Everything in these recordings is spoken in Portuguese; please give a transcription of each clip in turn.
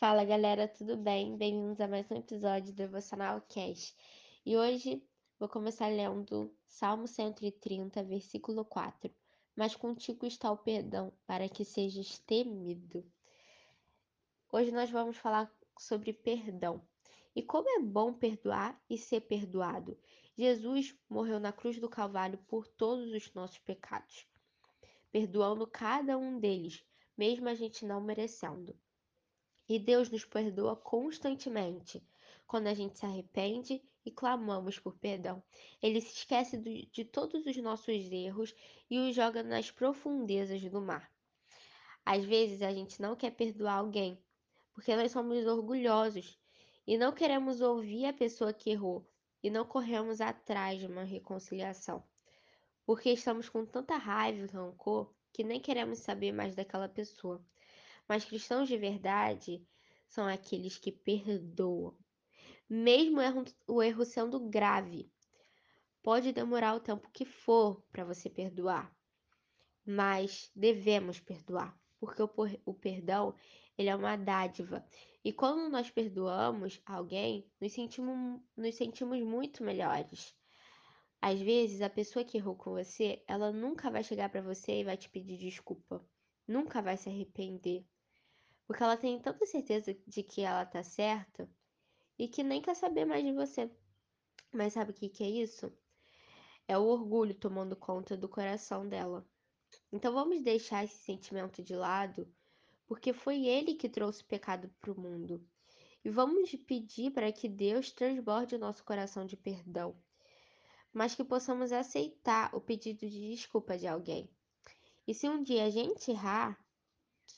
Fala galera, tudo bem? Bem-vindos a mais um episódio do Devocional Cash. E hoje vou começar lendo Salmo 130, versículo 4. Mas contigo está o perdão, para que sejas temido. Hoje nós vamos falar sobre perdão. E como é bom perdoar e ser perdoado. Jesus morreu na cruz do Calvário por todos os nossos pecados, perdoando cada um deles, mesmo a gente não merecendo. E Deus nos perdoa constantemente quando a gente se arrepende e clamamos por perdão. Ele se esquece de todos os nossos erros e os joga nas profundezas do mar. Às vezes a gente não quer perdoar alguém porque nós somos orgulhosos e não queremos ouvir a pessoa que errou e não corremos atrás de uma reconciliação. Porque estamos com tanta raiva e rancor que nem queremos saber mais daquela pessoa. Mas cristãos de verdade são aqueles que perdoam, mesmo o erro sendo grave. Pode demorar o tempo que for para você perdoar, mas devemos perdoar, porque o, perdão ele é uma dádiva. E quando nós perdoamos alguém, nos sentimos, nos sentimos muito melhores. Às vezes, a pessoa que errou com você, ela nunca vai chegar para você e vai te pedir desculpa. Nunca vai se arrepender. Porque ela tem tanta certeza de que ela tá certa e que nem quer saber mais de você. Mas sabe o que, que é isso? É o orgulho tomando conta do coração dela. Então vamos deixar esse sentimento de lado, porque foi ele que trouxe o pecado para o mundo. E vamos pedir para que Deus transborde o nosso coração de perdão, mas que possamos aceitar o pedido de desculpa de alguém. E se um dia a gente errar,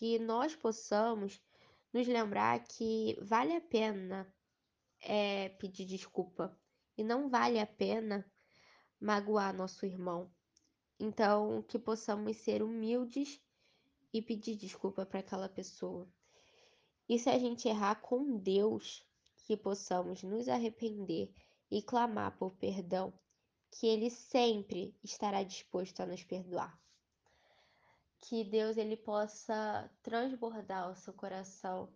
que nós possamos nos lembrar que vale a pena é, pedir desculpa e não vale a pena magoar nosso irmão. Então, que possamos ser humildes e pedir desculpa para aquela pessoa. E se a gente errar com Deus, que possamos nos arrepender e clamar por perdão, que Ele sempre estará disposto a nos perdoar que Deus ele possa transbordar o seu coração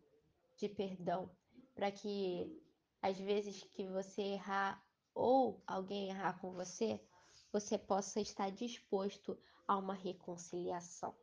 de perdão, para que às vezes que você errar ou alguém errar com você, você possa estar disposto a uma reconciliação.